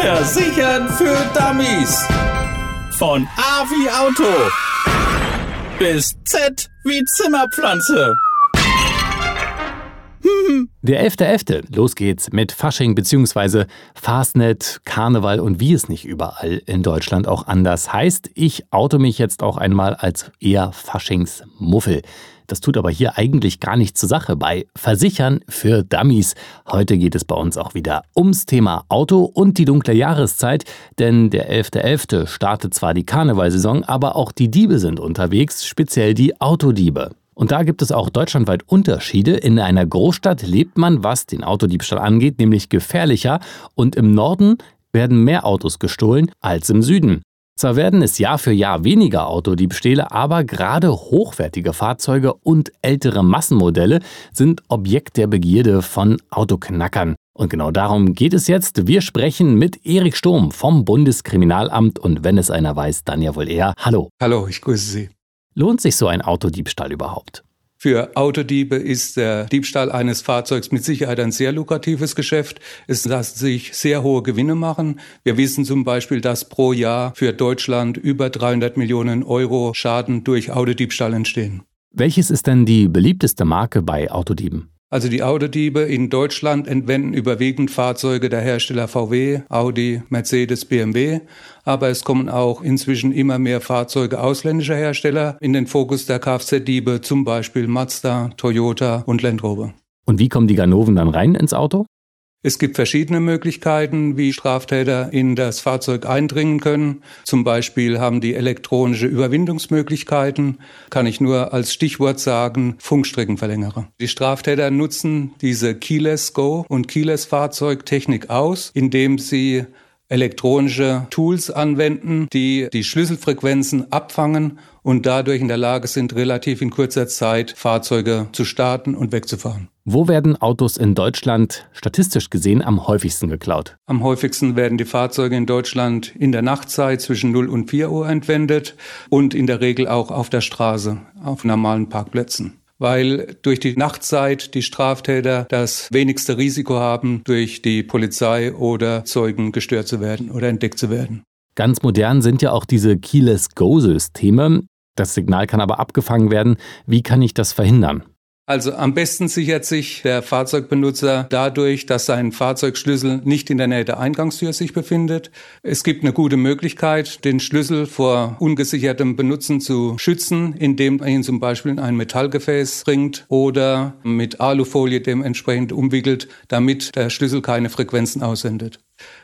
Versichern für Dummies. Von A wie Auto bis Z wie Zimmerpflanze. Der 11.11. Los geht's mit Fasching bzw. Fastnet, Karneval und wie es nicht überall in Deutschland auch anders heißt. Ich oute mich jetzt auch einmal als eher Faschingsmuffel. Das tut aber hier eigentlich gar nichts zur Sache bei Versichern für Dummies. Heute geht es bei uns auch wieder ums Thema Auto und die dunkle Jahreszeit, denn der 11.11. .11. startet zwar die Karnevalsaison, aber auch die Diebe sind unterwegs, speziell die Autodiebe. Und da gibt es auch deutschlandweit Unterschiede. In einer Großstadt lebt man, was den Autodiebstahl angeht, nämlich gefährlicher. Und im Norden werden mehr Autos gestohlen als im Süden. Zwar werden es Jahr für Jahr weniger Autodiebstähle, aber gerade hochwertige Fahrzeuge und ältere Massenmodelle sind Objekt der Begierde von Autoknackern. Und genau darum geht es jetzt. Wir sprechen mit Erik Sturm vom Bundeskriminalamt und wenn es einer weiß, dann ja wohl er. Hallo. Hallo, ich grüße Sie. Lohnt sich so ein Autodiebstahl überhaupt? Für Autodiebe ist der Diebstahl eines Fahrzeugs mit Sicherheit ein sehr lukratives Geschäft. Es lassen sich sehr hohe Gewinne machen. Wir wissen zum Beispiel, dass pro Jahr für Deutschland über 300 Millionen Euro Schaden durch Autodiebstahl entstehen. Welches ist denn die beliebteste Marke bei Autodieben? Also die Autodiebe in Deutschland entwenden überwiegend Fahrzeuge der Hersteller VW, Audi, Mercedes, BMW. Aber es kommen auch inzwischen immer mehr Fahrzeuge ausländischer Hersteller in den Fokus der Kfz-Diebe, zum Beispiel Mazda, Toyota und Land Rover. Und wie kommen die Ganoven dann rein ins Auto? Es gibt verschiedene Möglichkeiten, wie Straftäter in das Fahrzeug eindringen können. Zum Beispiel haben die elektronische Überwindungsmöglichkeiten, kann ich nur als Stichwort sagen, Funkstreckenverlängerer. Die Straftäter nutzen diese Keyless Go und Keyless Fahrzeugtechnik aus, indem sie elektronische Tools anwenden, die die Schlüsselfrequenzen abfangen und dadurch in der Lage sind, relativ in kurzer Zeit Fahrzeuge zu starten und wegzufahren. Wo werden Autos in Deutschland statistisch gesehen am häufigsten geklaut? Am häufigsten werden die Fahrzeuge in Deutschland in der Nachtzeit zwischen 0 und 4 Uhr entwendet und in der Regel auch auf der Straße, auf normalen Parkplätzen weil durch die Nachtzeit die Straftäter das wenigste Risiko haben, durch die Polizei oder Zeugen gestört zu werden oder entdeckt zu werden. Ganz modern sind ja auch diese Keyless Go-Systeme. Das Signal kann aber abgefangen werden. Wie kann ich das verhindern? Also am besten sichert sich der Fahrzeugbenutzer dadurch, dass sein Fahrzeugschlüssel nicht in der Nähe der Eingangstür sich befindet. Es gibt eine gute Möglichkeit, den Schlüssel vor ungesichertem Benutzen zu schützen, indem man ihn zum Beispiel in ein Metallgefäß bringt oder mit Alufolie dementsprechend umwickelt, damit der Schlüssel keine Frequenzen aussendet.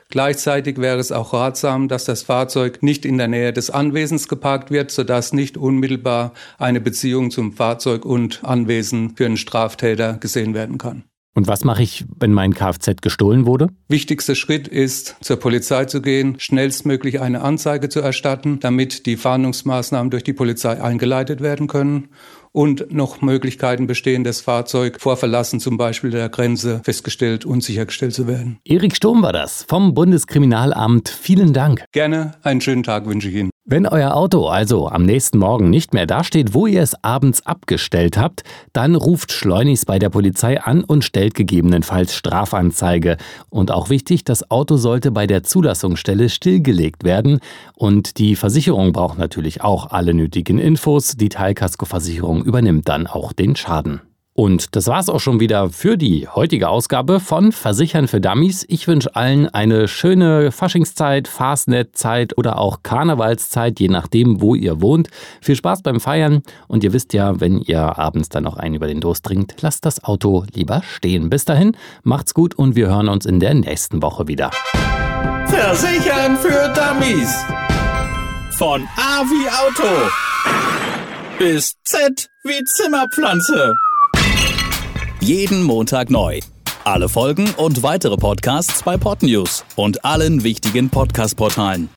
Gleichzeitig wäre es auch ratsam, dass das Fahrzeug nicht in der Nähe des Anwesens geparkt wird, sodass nicht unmittelbar eine Beziehung zum Fahrzeug und Anwesen für einen Straftäter gesehen werden kann. Und was mache ich, wenn mein Kfz gestohlen wurde? Wichtigster Schritt ist, zur Polizei zu gehen, schnellstmöglich eine Anzeige zu erstatten, damit die Fahndungsmaßnahmen durch die Polizei eingeleitet werden können und noch Möglichkeiten bestehen, das Fahrzeug vor Verlassen zum Beispiel der Grenze festgestellt und sichergestellt zu werden. Erik Sturm war das vom Bundeskriminalamt. Vielen Dank. Gerne. Einen schönen Tag wünsche ich Ihnen. Wenn euer Auto also am nächsten Morgen nicht mehr dasteht, wo ihr es abends abgestellt habt, dann ruft schleunigst bei der Polizei an und stellt gegebenenfalls Strafanzeige. Und auch wichtig, das Auto sollte bei der Zulassungsstelle stillgelegt werden. Und die Versicherung braucht natürlich auch alle nötigen Infos. Die Teilkaskoversicherung übernimmt dann auch den Schaden. Und das war's auch schon wieder für die heutige Ausgabe von Versichern für Dummies. Ich wünsche allen eine schöne Faschingszeit, Fastnet-Zeit oder auch Karnevalszeit, je nachdem, wo ihr wohnt. Viel Spaß beim Feiern und ihr wisst ja, wenn ihr abends dann noch einen über den Durst trinkt, lasst das Auto lieber stehen. Bis dahin, macht's gut und wir hören uns in der nächsten Woche wieder. Versichern für Dummies. Von A wie Auto bis Z wie Zimmerpflanze. Jeden Montag neu. Alle Folgen und weitere Podcasts bei Podnews und allen wichtigen Podcast-Portalen.